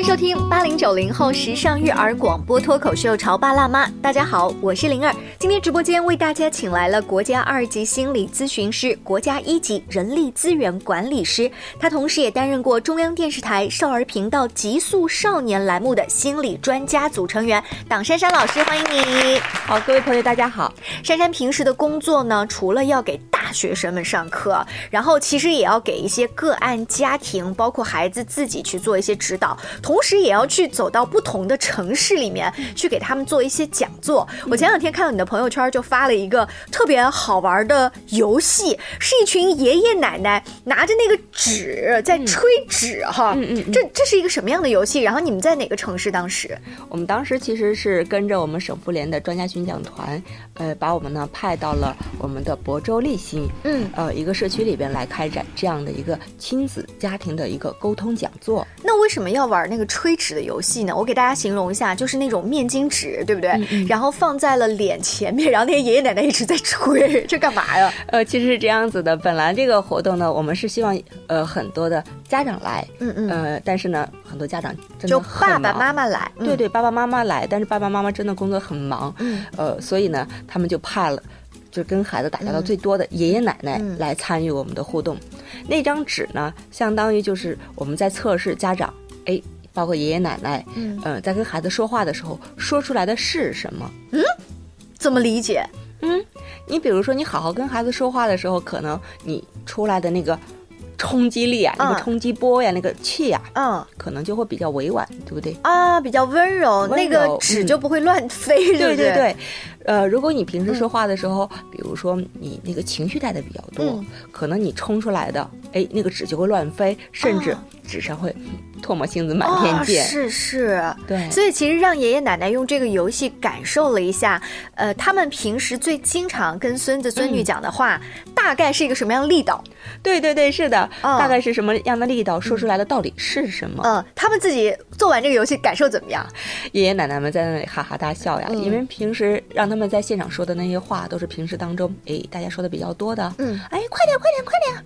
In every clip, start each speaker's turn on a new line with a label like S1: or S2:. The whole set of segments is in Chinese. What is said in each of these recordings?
S1: 迎收听八零九零后时尚育儿广播脱口秀《潮爸辣妈》。大家好，我是灵儿。今天直播间为大家请来了国家二级心理咨询师、国家一级人力资源管理师，他同时也担任过中央电视台少儿频道《极速少年》栏目的心理专家组成员党珊珊老师，欢迎你。
S2: 好，各位朋友，大家好。
S1: 珊珊平时的工作呢，除了要给大学生们上课，然后其实也要给一些个案家庭，包括孩子自己去做一些指导。同时也要去走到不同的城市里面去给他们做一些讲座。我前两天看到你的朋友圈就发了一个特别好玩的游戏，是一群爷爷奶奶拿着那个纸在吹纸哈。嗯嗯。这这是一个什么样的游戏？然后你们在哪个城市？当时
S2: 我们当时其实是跟着我们省妇联的专家巡讲团，呃，把我们呢派到了我们的亳州利新，嗯，呃，一个社区里边来开展这样的一个亲子家庭的一个沟通讲座。
S1: 那为什么要玩那个吹纸的游戏呢？我给大家形容一下，就是那种面巾纸，对不对？然后放在了脸前面，然后那些爷爷奶奶一直在吹，这干嘛呀？
S2: 呃，其实是这样子的。本来这个活动呢，我们是希望呃很多的家长来，嗯嗯，呃，但是呢，很多家长真
S1: 的爸爸妈妈来，
S2: 对对，爸爸妈妈来，但是爸爸妈妈真的工作很忙，嗯，呃，所以呢，他们就怕了就跟孩子打交道最多的爷爷奶奶来参与我们的互动。那张纸呢，相当于就是我们在测试家长，哎。包括爷爷奶奶，嗯，呃，在跟孩子说话的时候，说出来的是什么？嗯，
S1: 怎么理解？
S2: 嗯，你比如说，你好好跟孩子说话的时候，可能你出来的那个冲击力啊，那个冲击波呀，那个气呀，嗯，可能就会比较委婉，对不对？
S1: 啊，比较温柔，那个纸就不会乱飞，
S2: 对对对。呃，如果你平时说话的时候，比如说你那个情绪带的比较多，可能你冲出来的，哎，那个纸就会乱飞，甚至纸上会。唾沫星子满天溅，
S1: 是是，
S2: 对，
S1: 所以其实让爷爷奶奶用这个游戏感受了一下，呃，他们平时最经常跟孙子孙女讲的话，大概是一个什么样的力道？
S2: 对对对，是的，大概是什么样的力道？说出来的到底是什么？
S1: 嗯，他们自己做完这个游戏感受怎么样？
S2: 爷爷奶奶们在那里哈哈大笑呀，因为平时让他们在现场说的那些话，都是平时当中，哎，大家说的比较多的，嗯，哎，快点，快点，快点。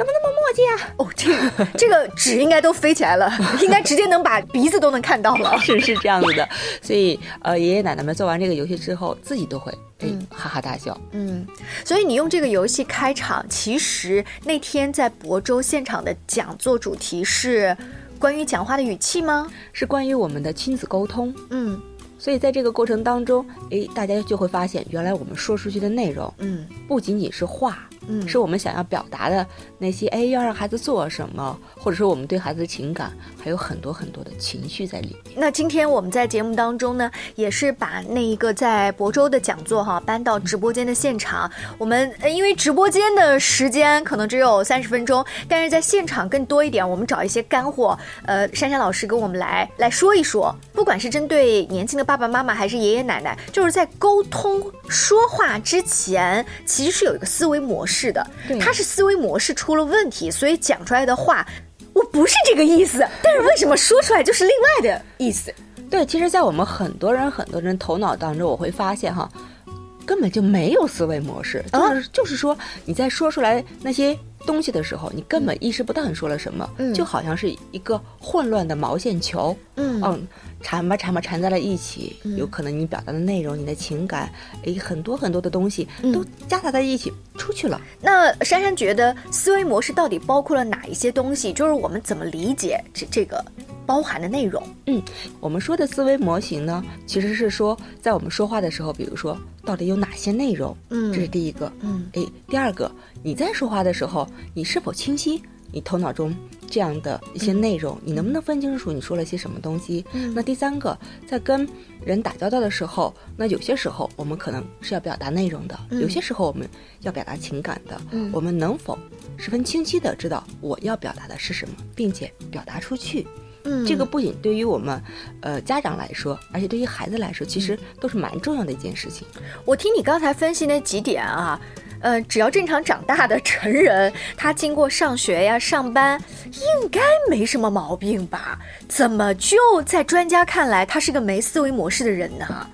S2: 怎么那么墨迹啊？
S1: 哦，这个 这个纸应该都飞起来了，应该直接能把鼻子都能看到了。
S2: 是是这样子的，所以呃，爷爷奶奶们做完这个游戏之后，自己都会哎哈哈大笑。
S1: 嗯，所以你用这个游戏开场，其实那天在亳州现场的讲座主题是关于讲话的语气吗？
S2: 是关于我们的亲子沟通。嗯，所以在这个过程当中，哎，大家就会发现，原来我们说出去的内容，嗯，不仅仅是话。嗯，是我们想要表达的那些，哎，要让孩子做什么，或者说我们对孩子的情感，还有很多很多的情绪在里面。
S1: 那今天我们在节目当中呢，也是把那一个在亳州的讲座哈搬到直播间的现场。我们因为直播间的时间可能只有三十分钟，但是在现场更多一点，我们找一些干货。呃，珊珊老师跟我们来来说一说，不管是针对年轻的爸爸妈妈还是爷爷奶奶，就是在沟通说话之前，其实是有一个思维模式。是的，他是思维模式出了问题，所以讲出来的话，我不是这个意思。但是为什么说出来就是另外的意思？
S2: 对，其实，在我们很多人很多人头脑当中，我会发现哈，根本就没有思维模式，就是就是说你在说出来那些东西的时候，你根本意识不到你说了什么，就好像是一个混乱的毛线球，嗯。缠吧缠吧缠在了一起，有可能你表达的内容、你的情感，诶，很多很多的东西都夹杂在一起出去了。
S1: 那珊珊觉得思维模式到底包括了哪一些东西？就是我们怎么理解这这个包含的内容？
S2: 嗯，我们说的思维模型呢，其实是说在我们说话的时候，比如说到底有哪些内容？嗯，这是第一个。嗯，诶，第二个，你在说话的时候，你是否清晰？你头脑中。这样的一些内容，你能不能分清楚你说了些什么东西？那第三个，在跟人打交道的时候，那有些时候我们可能是要表达内容的，有些时候我们要表达情感的。我们能否十分清晰的知道我要表达的是什么，并且表达出去？嗯，这个不仅对于我们，呃，家长来说，而且对于孩子来说，其实都是蛮重要的一件事情。
S1: 我听你刚才分析那几点啊。呃，只要正常长大的成人，他经过上学呀、上班，应该没什么毛病吧？怎么就在专家看来，他是个没思维模式的人呢？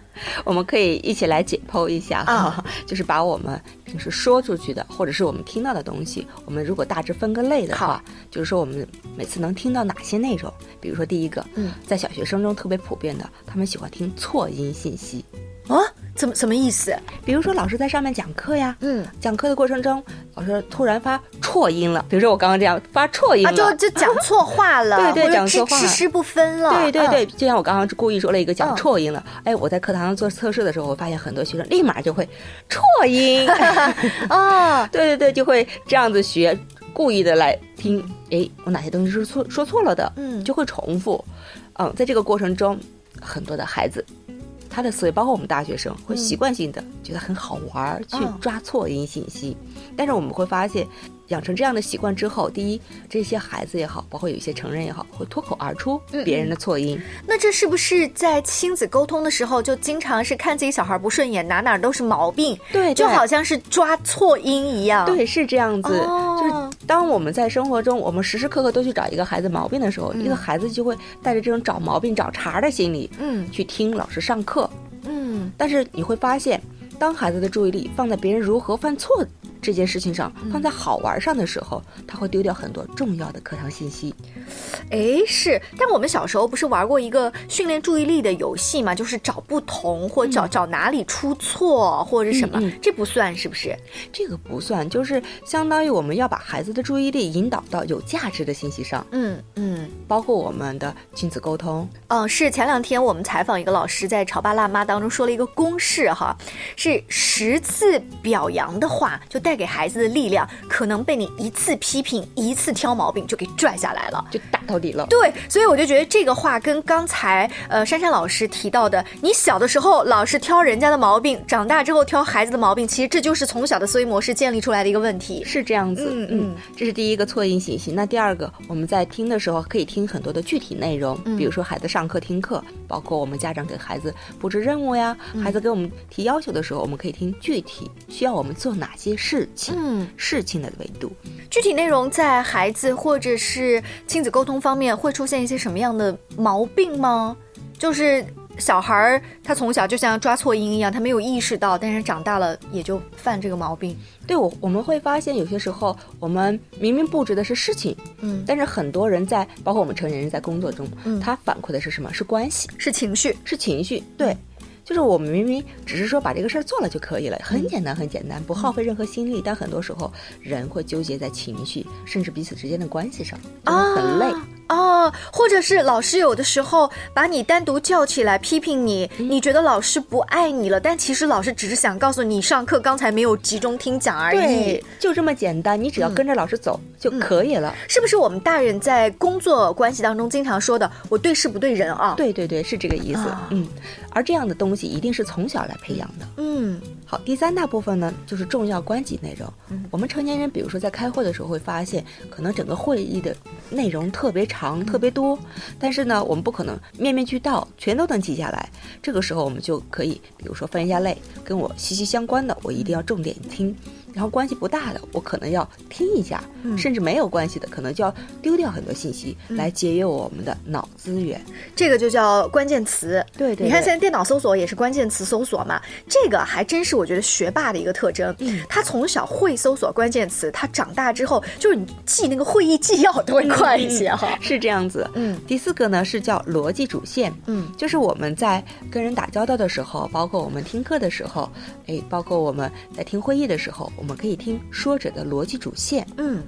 S2: 我们可以一起来解剖一下哈，就是把我们平时说出去的，或者是我们听到的东西，我们如果大致分个类的话，就是说我们每次能听到哪些内容？比如说第一个，嗯，在小学生中特别普遍的，他们喜欢听错音信息。
S1: 啊，怎么什么意思？
S2: 比如说老师在上面讲课呀，嗯，讲课的过程中，老师突然发错音了，比如说我刚刚这样发错音了，
S1: 就就讲错话了，
S2: 对 对，讲错话，
S1: 吃吃不分了，
S2: 对对对，就像我刚刚故意说了一个讲错音了，哎，我在课堂上做测试的时候，我发现很多学生立马就会错音，啊，对对对，就会这样子学，故意的来听，哎，我哪些东西是错说错了的，嗯，就会重复，嗯，在这个过程中，很多的孩子。他的思维，包括我们大学生，会习惯性的觉得很好玩，去抓错音信息。但是我们会发现。养成这样的习惯之后，第一，这些孩子也好，包括有一些成人也好，会脱口而出别人的错音。
S1: 那这是不是在亲子沟通的时候，就经常是看自己小孩不顺眼，哪哪都是毛病？
S2: 对，
S1: 就好像是抓错音一样。
S2: 对，是这样子。就是当我们在生活中，我们时时刻刻都去找一个孩子毛病的时候，一个孩子就会带着这种找毛病、找茬的心理，嗯，去听老师上课。嗯，但是你会发现，当孩子的注意力放在别人如何犯错。这件事情上放在好玩上的时候，他会丢掉很多重要的课堂信息。
S1: 哎，是，但我们小时候不是玩过一个训练注意力的游戏嘛？就是找不同，或找找哪里出错，或者什么，这不算是不是？
S2: 这个不算，就是相当于我们要把孩子的注意力引导到有价值的信息上。嗯嗯，包括我们的亲子沟通。
S1: 嗯，是前两天我们采访一个老师，在《潮爸辣妈》当中说了一个公式哈，是十次表扬的话就带。给孩子的力量，可能被你一次批评、一次挑毛病就给拽下来了，
S2: 就打到底了。
S1: 对，所以我就觉得这个话跟刚才呃珊珊老师提到的，你小的时候老是挑人家的毛病，长大之后挑孩子的毛病，其实这就是从小的思维模式建立出来的一个问题。
S2: 是这样子，嗯嗯，这是第一个错音信息。那第二个，我们在听的时候可以听很多的具体内容，比如说孩子上课听课，包括我们家长给孩子布置任务呀，孩子给我们提要求的时候，我们可以听具体需要我们做哪些事。嗯，事情的维度，
S1: 具体内容在孩子或者是亲子沟通方面会出现一些什么样的毛病吗？就是小孩儿他从小就像抓错音一样，他没有意识到，但是长大了也就犯这个毛病。
S2: 对我我们会发现有些时候我们明明布置的是事情，嗯，但是很多人在包括我们成年人在工作中，嗯，他反馈的是什么？是关系，
S1: 是情绪，
S2: 是情绪，对。就是我们明明只是说把这个事儿做了就可以了，很简单很简单，不耗费任何心力。但很多时候人会纠结在情绪，甚至彼此之间的关系上，很累。
S1: 哦，或者是老师有的时候把你单独叫起来批评你，你觉得老师不爱你了，但其实老师只是想告诉你上课刚才没有集中听讲而已，
S2: 就这么简单，你只要跟着老师走就可以了。
S1: 是不是我们大人在工作关系当中经常说的“我对事不对人”啊？
S2: 对对对，是这个意思。嗯，而这样的东西一定是从小来培养的。嗯，好，第三大部分呢就是重要关系内容。嗯，我们成年人比如说在开会的时候会发现，可能整个会议的内容特别长。长特别多，但是呢，我们不可能面面俱到，全都能记下来。这个时候，我们就可以，比如说分一下类，跟我息息相关的，我一定要重点听。然后关系不大的，我可能要听一下，甚至没有关系的，可能就要丢掉很多信息来节约我们的脑资源。
S1: 这个就叫关键词。
S2: 对对，
S1: 你看现在电脑搜索也是关键词搜索嘛，这个还真是我觉得学霸的一个特征。嗯，他从小会搜索关键词，他长大之后就是你记那个会议纪要都会快一些哈。
S2: 是这样子。嗯，第四个呢是叫逻辑主线。嗯，就是我们在跟人打交道的时候，包括我们听课的时候，哎，包括我们在听会议的时候。我我们可以听说者的逻辑主线，嗯。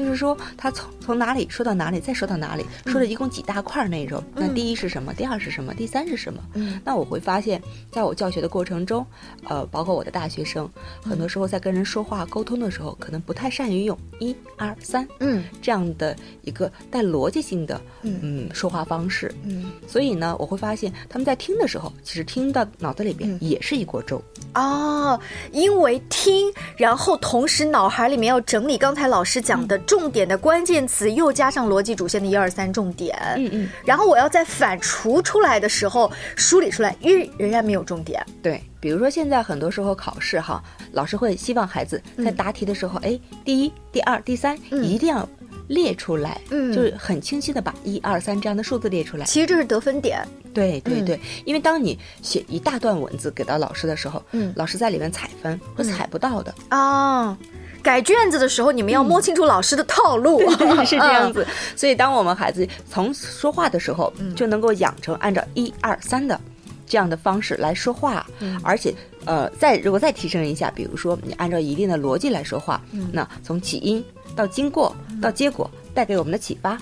S2: 就是说，他从从哪里说到哪里，再说到哪里，说了一共几大块内容。那第一是什么？第二是什么？第三是什么？嗯，那我会发现，在我教学的过程中，呃，包括我的大学生，很多时候在跟人说话沟通的时候，可能不太善于用一二三，嗯，这样的一个带逻辑性的嗯说话方式。嗯，所以呢，我会发现他们在听的时候，其实听到脑子里边也是一锅粥。
S1: 哦，因为听，然后同时脑海里面要整理刚才老师讲的。重点的关键词又加上逻辑主线的一二三重点，嗯嗯，然后我要在反刍出来的时候梳理出来，因为仍然没有重点。
S2: 对，比如说现在很多时候考试哈，老师会希望孩子在答题的时候，哎，第一、第二、第三一定要列出来，嗯，就是很清晰的把一二三这样的数字列出来。
S1: 其实这是得分点。
S2: 对对对，因为当你写一大段文字给到老师的时候，嗯，老师在里面采分会采不到的。
S1: 啊。改卷子的时候，你们要摸清楚老师的套路，
S2: 是这样子。所以，当我们孩子从说话的时候，就能够养成按照一二三的这样的方式来说话，而且，呃，再如果再提升一下，比如说你按照一定的逻辑来说话，那从起因到经过到结果带给我们的启发，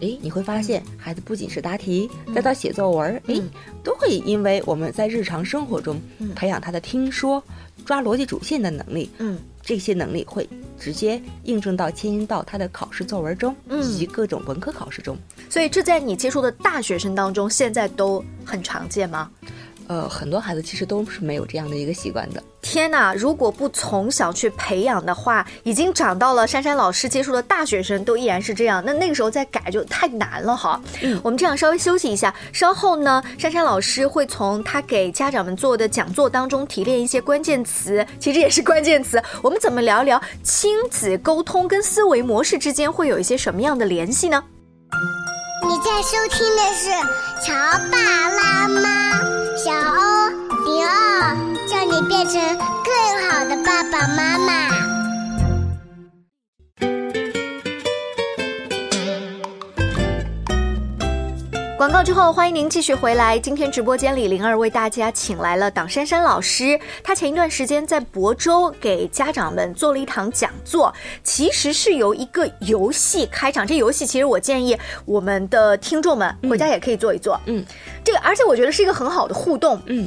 S2: 哎，你会发现孩子不仅是答题，再到写作文，哎，都会因为我们在日常生活中培养他的听说、抓逻辑主线的能力，嗯。这些能力会直接印证到迁移到他的考试作文中，以及各种文科考试中。
S1: 所以，这在你接触的大学生当中，现在都很常见吗？
S2: 呃，很多孩子其实都是没有这样的一个习惯的。
S1: 天哪！如果不从小去培养的话，已经长到了珊珊老师接触的大学生都依然是这样，那那个时候再改就太难了哈。嗯，我们这样稍微休息一下，稍后呢，珊珊老师会从他给家长们做的讲座当中提炼一些关键词，其实也是关键词。我们怎么聊聊亲子沟通跟思维模式之间会有一些什么样的联系呢？
S3: 你在收听的是《乔爸拉妈》，小欧零二，叫你变成更好的爸爸妈妈。
S1: 广告之后，欢迎您继续回来。今天直播间里，灵儿为大家请来了党珊珊老师。她前一段时间在亳州给家长们做了一堂讲座，其实是由一个游戏开场。这游戏其实我建议我们的听众们回家也可以做一做。嗯，这个而且我觉得是一个很好的互动。嗯，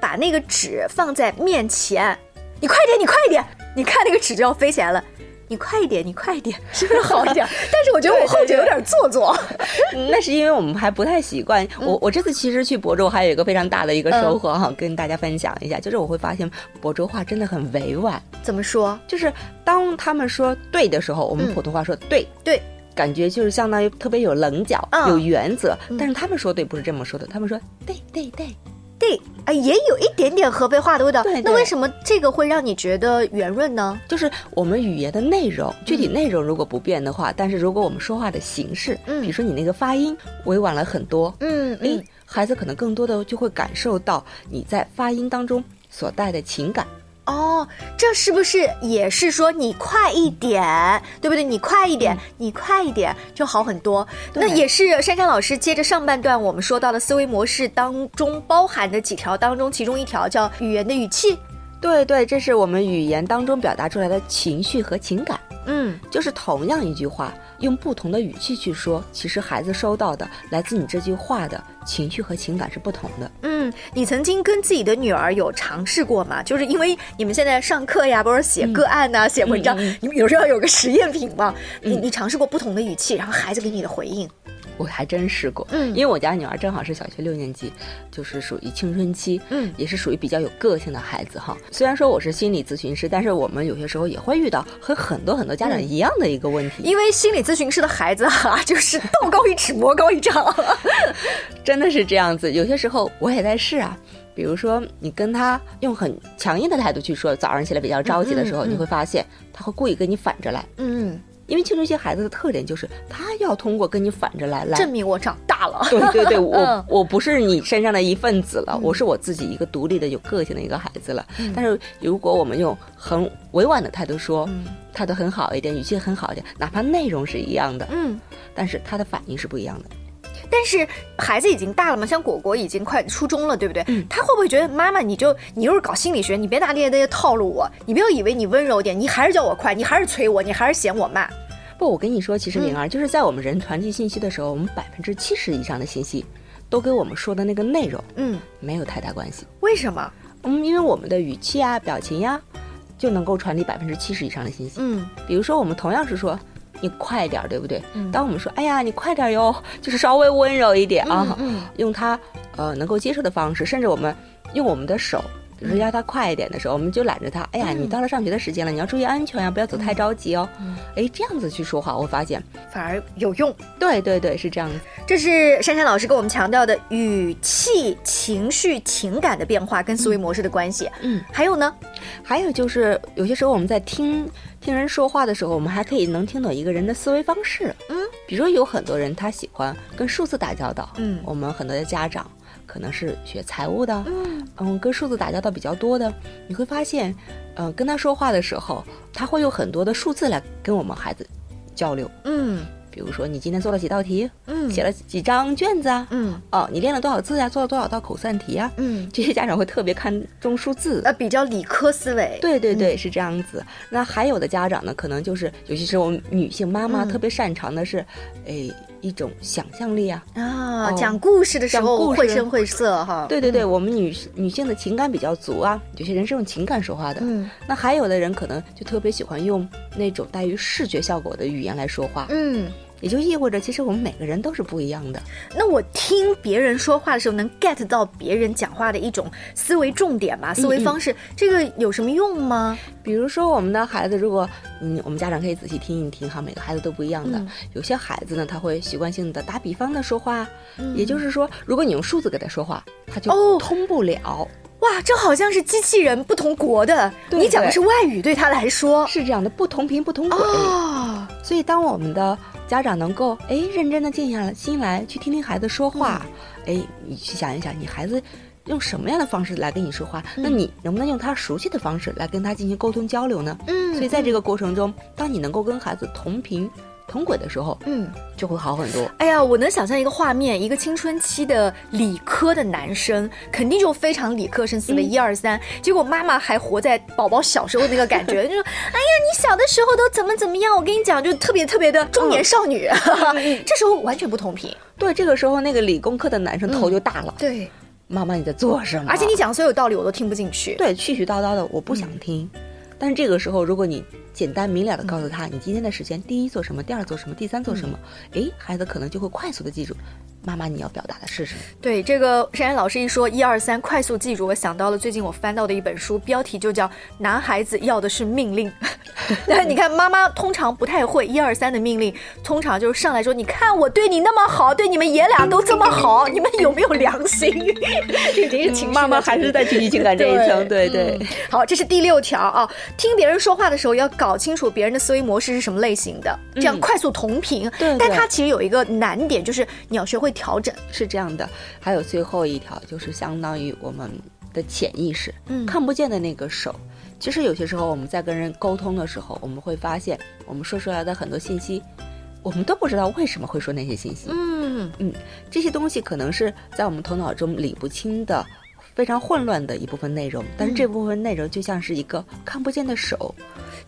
S1: 把那个纸放在面前，你快点，你快点，你看那个纸就要飞起来了。你快一点，你快一点，是不是好一点？但是我觉得我后者有点做作。
S2: 那是因为我们还不太习惯。我我这次其实去亳州还有一个非常大的一个收获哈，跟大家分享一下，就是我会发现亳州话真的很委婉。
S1: 怎么说？
S2: 就是当他们说对的时候，我们普通话说对
S1: 对，
S2: 感觉就是相当于特别有棱角、有原则。但是他们说对不是这么说的，他们说对对对。
S1: 对，哎，也有一点点河北话的味道。对，那为什么这个会让你觉得圆润呢？
S2: 就是我们语言的内容，具体内容如果不变的话，但是如果我们说话的形式，嗯，比如说你那个发音委婉了很多，嗯，哎，孩子可能更多的就会感受到你在发音当中所带的情感。
S1: 哦，这是不是也是说你快一点，对不对？你快一点，你快一点就好很多。那也是珊珊老师接着上半段我们说到的思维模式当中包含的几条当中，其中一条叫语言的语气。
S2: 对对，这是我们语言当中表达出来的情绪和情感。嗯，就是同样一句话，用不同的语气去说，其实孩子收到的来自你这句话的情绪和情感是不同的。
S1: 嗯，你曾经跟自己的女儿有尝试过吗？就是因为你们现在上课呀，不是写个案呐，写文章，你们有时候要有个实验品嘛。你你尝试过不同的语气，然后孩子给你的回应？
S2: 我还真试过，嗯，因为我家女儿正好是小学六年级，就是属于青春期，嗯，也是属于比较有个性的孩子哈。虽然说我是心理咨询师，但是我们有些时候也会遇到和很多很多家长一样的一个问题，
S1: 因为心理咨询师的孩子哈，就是道高一尺，魔高一丈，
S2: 真的是这样子。有些时候我也在试啊，比如说你跟他用很强硬的态度去说，早上起来比较着急的时候，你会发现他会故意跟你反着来，嗯。因为青春期孩子的特点就是，他要通过跟你反着来来
S1: 证明我长大了。
S2: 对对对，我我不是你身上的一份子了，我是我自己一个独立的、有个性的一个孩子了。但是如果我们用很委婉的态度说，态度很好一点，语气很好一点，哪怕内容是一样的，嗯，但是他的反应是不一样的。
S1: 但是孩子已经大了嘛，像果果已经快初中了，对不对？他会不会觉得妈妈，你就你又是搞心理学，你别拿那些那些套路我，你不要以为你温柔点，你还是叫我快，你还是催我，你还是嫌我慢。
S2: 不，我跟你说，其实灵儿就是在我们人传递信息的时候，我们百分之七十以上的信息，都跟我们说的那个内容，嗯，没有太大关系。
S1: 为什么？
S2: 嗯，因为我们的语气啊、表情呀，就能够传递百分之七十以上的信息。嗯，比如说我们同样是说你快点，对不对？嗯。当我们说哎呀你快点哟，就是稍微温柔一点啊，用他呃能够接受的方式，甚至我们用我们的手比如说要他快一点的时候，我们就揽着他，哎呀，你到了上学的时间了，你要注意安全呀，不要走太着急哦。哎，这样子去说话，我发现
S1: 反而有用。
S2: 对对对，是这样子。
S1: 这是珊珊老师给我们强调的语气、情绪、情感的变化跟思维模式的关系。嗯，还有呢，
S2: 还有就是有些时候我们在听听人说话的时候，我们还可以能听懂一个人的思维方式。嗯，比如有很多人他喜欢跟数字打交道。嗯，我们很多的家长。可能是学财务的，嗯嗯，跟数字打交道比较多的，你会发现，嗯，跟他说话的时候，他会有很多的数字来跟我们孩子交流，嗯。比如说，你今天做了几道题？嗯，写了几张卷子啊？嗯，哦，你练了多少字呀？做了多少道口算题呀？嗯，这些家长会特别看重数字，
S1: 呃，比较理科思维。
S2: 对对对，是这样子。那还有的家长呢，可能就是，尤其是我们女性妈妈，特别擅长的是，哎，一种想象力啊。
S1: 啊，讲故事的时候绘声绘色哈。
S2: 对对对，我们女女性的情感比较足啊，有些人是用情感说话的。嗯，那还有的人可能就特别喜欢用那种带于视觉效果的语言来说话。嗯。也就意味着，其实我们每个人都是不一样的。
S1: 那我听别人说话的时候，能 get 到别人讲话的一种思维重点吧，思维方式，这个有什么用吗？
S2: 比如说，我们的孩子，如果嗯，我们家长可以仔细听一听哈，每个孩子都不一样的。有些孩子呢，他会习惯性的打比方的说话，也就是说，如果你用数字给他说话，他就通不了。
S1: 哇，这好像是机器人不同国的，你讲的是外语，对他来说
S2: 是这样的，不同频不同轨。所以，当我们的家长能够哎认真的静下心来去听听孩子说话，哎，你去想一想，你孩子用什么样的方式来跟你说话？那你能不能用他熟悉的方式来跟他进行沟通交流呢？嗯，所以在这个过程中，当你能够跟孩子同频。同轨的时候，嗯，就会好很多。
S1: 哎呀，我能想象一个画面，一个青春期的理科的男生，肯定就非常理科生思维，一二三。结果妈妈还活在宝宝小时候那个感觉，就说：“哎呀，你小的时候都怎么怎么样？”我跟你讲，就特别特别的中年少女，这时候完全不同频。
S2: 对，这个时候那个理工科的男生头就大了。
S1: 对，
S2: 妈妈你在做什么？
S1: 而且你讲所有道理我都听不进去。
S2: 对，絮絮叨叨的，我不想听。但是这个时候，如果你简单明了的告诉他，你今天的时间，第一做什么，第二做什么，第三做什么，哎，孩子可能就会快速的记住。妈妈，你要表达的是什么？
S1: 对这个珊珊老师一说一二三，快速记住，我想到了最近我翻到的一本书，标题就叫《男孩子要的是命令》。但是你看，妈妈通常不太会一二三的命令，通常就是上来说：“你看我对你那么好，对你们爷俩都这么好，你们有没有良心？” 这已经是情
S2: 妈妈还是在情绪情感这一层，对对。
S1: 好，这是第六条啊，听别人说话的时候要搞清楚别人的思维模式是什么类型的，这样快速同频。
S2: 对，
S1: 但它其实有一个难点，就是你要学会。调整
S2: 是这样的，还有最后一条就是相当于我们的潜意识，嗯，看不见的那个手。其实有些时候我们在跟人沟通的时候，我们会发现我们说出来的很多信息，我们都不知道为什么会说那些信息。嗯嗯，这些东西可能是在我们头脑中理不清的。非常混乱的一部分内容，但是这部分内容就像是一个看不见的手，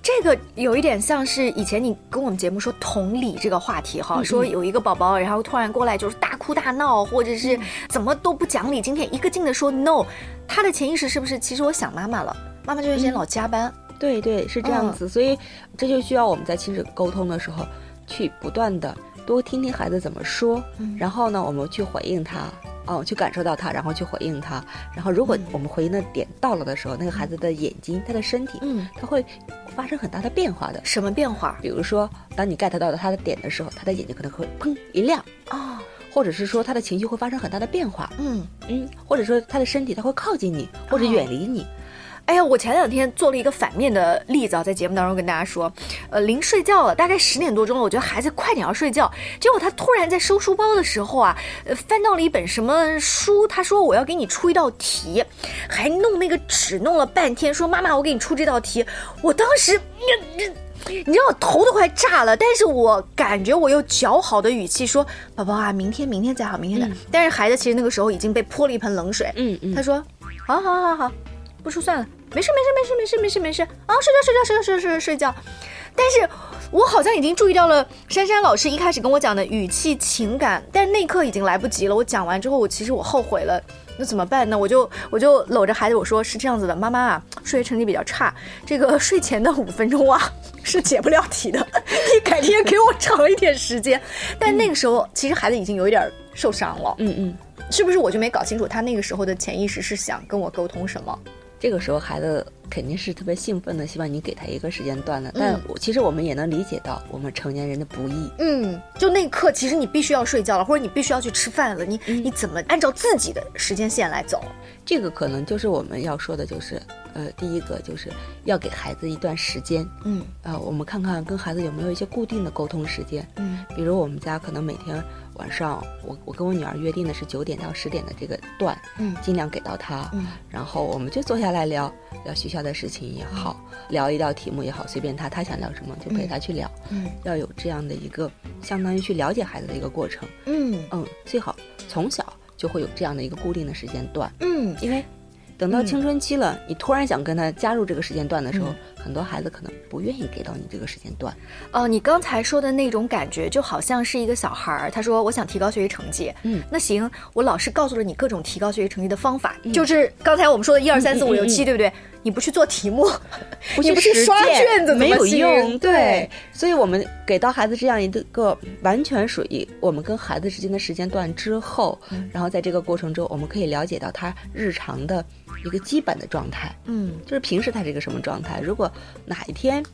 S1: 这个有一点像是以前你跟我们节目说同理这个话题哈，说有一个宝宝，然后突然过来就是大哭大闹，或者是怎么都不讲理，今天一个劲的说 no，他的潜意识是不是其实我想妈妈了，妈妈这段时间老加班，
S2: 对对是这样子，所以这就需要我们在亲子沟通的时候去不断的多听听孩子怎么说，然后呢我们去回应他。哦，去感受到他，然后去回应他，然后如果我们回应的点到了的时候，那个孩子的眼睛、他的身体，嗯，他会发生很大的变化的。
S1: 什么变化？
S2: 比如说，当你 get 到了他的点的时候，他的眼睛可能会砰一亮。啊，或者是说他的情绪会发生很大的变化，嗯。嗯，或者说他的身体他会靠近你或者远离你。
S1: 哎呀，我前两天做了一个反面的例子啊，在节目当中跟大家说，呃，临睡觉了，大概十点多钟了，我觉得孩子快点要睡觉，结果他突然在收书包的时候啊，呃，翻到了一本什么书，他说我要给你出一道题，还弄那个纸弄了半天，说妈妈我给你出这道题，我当时，你知道我头都快炸了，但是我感觉我又姣好的语气说，宝宝啊，明天明天再好，明天再，但是孩子其实那个时候已经被泼了一盆冷水，嗯嗯，他说，好好好好。不出算了，没事没事没事没事没事没事啊，睡觉睡觉睡觉睡睡睡睡觉。但是我好像已经注意到了珊珊老师一开始跟我讲的语气情感，但是那一刻已经来不及了。我讲完之后，我其实我后悔了，那怎么办呢？我就我就搂着孩子我说是这样子的，妈妈啊，数学成绩比较差，这个 睡前的五分钟啊 是解不了题的，你改天给我长一点时间。但那个时候其实孩子已经有一点受伤了，嗯嗯，是不是我就没搞清楚他那个时候的潜意识是想跟我沟通什么？
S2: 这个时候孩子肯定是特别兴奋的，希望你给他一个时间段的。但我其实我们也能理解到我们成年人的不易。
S1: 嗯，就那一刻，其实你必须要睡觉了，或者你必须要去吃饭了，你你怎么按照自己的时间线来走？
S2: 这个可能就是我们要说的，就是呃，第一个就是要给孩子一段时间。嗯，呃，我们看看跟孩子有没有一些固定的沟通时间。嗯，比如我们家可能每天。晚上，我我跟我女儿约定的是九点到十点的这个段，嗯，尽量给到她，嗯，然后我们就坐下来聊聊学校的事情也好，聊一道题目也好，随便她，她想聊什么就陪她去聊，嗯，要有这样的一个相当于去了解孩子的一个过程，嗯。嗯，最好从小就会有这样的一个固定的时间段，嗯，因为等到青春期了，你突然想跟他加入这个时间段的时候。很多孩子可能不愿意给到你这个时间段，
S1: 哦，你刚才说的那种感觉就好像是一个小孩儿，他说我想提高学习成绩，嗯，那行，我老师告诉了你各种提高学习成绩的方法，就是刚才我们说的一二三四五六七，对不对？你不去做题目，
S2: 不去
S1: 刷卷子，
S2: 没有用，对。所以我们给到孩子这样一个完全属于我们跟孩子之间的时间段之后，然后在这个过程中，我们可以了解到他日常的。一个基本的状态，嗯，就是平时他是一个什么状态。如果哪一天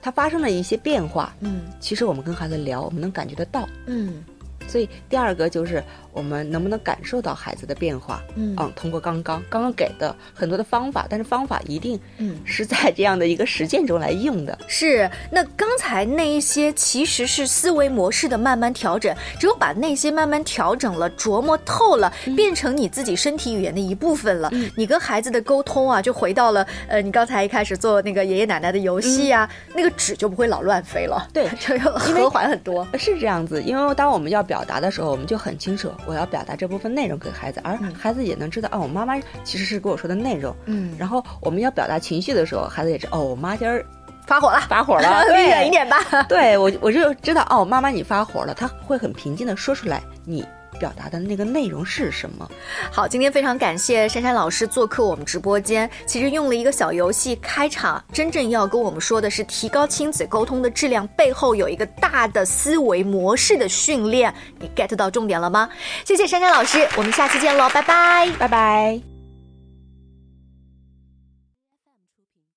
S2: 他发生了一些变化，嗯，其实我们跟孩子聊，我们能感觉得到，嗯。所以第二个就是我们能不能感受到孩子的变化？嗯，嗯通过刚刚刚刚给的很多的方法，但是方法一定嗯是在这样的一个实践中来用的。
S1: 是，那刚才那一些其实是思维模式的慢慢调整，只有把那些慢慢调整了、琢磨透了，变成你自己身体语言的一部分了。你跟孩子的沟通啊，就回到了呃，你刚才一开始做那个爷爷奶奶的游戏啊，那个纸就不会老乱飞了，
S2: 对，
S1: 就和缓很多。
S2: 是这样子，因为当我们要表。表达的时候，我们就很清楚，我要表达这部分内容给孩子，而孩子也能知道，哦，我妈妈其实是跟我说的内容。嗯，然后我们要表达情绪的时候，孩子也知道，哦，我妈今儿
S1: 发火了，
S2: 发火了，
S1: 离远一点吧。
S2: 对我，我就知道，哦，妈妈你发火了，他会很平静的说出来，你。表达的那个内容是什么？
S1: 好，今天非常感谢珊珊老师做客我们直播间。其实用了一个小游戏开场，真正要跟我们说的是提高亲子沟通的质量，背后有一个大的思维模式的训练。你 get 到重点了吗？谢谢珊珊老师，我们下期见喽，拜拜，
S2: 拜拜。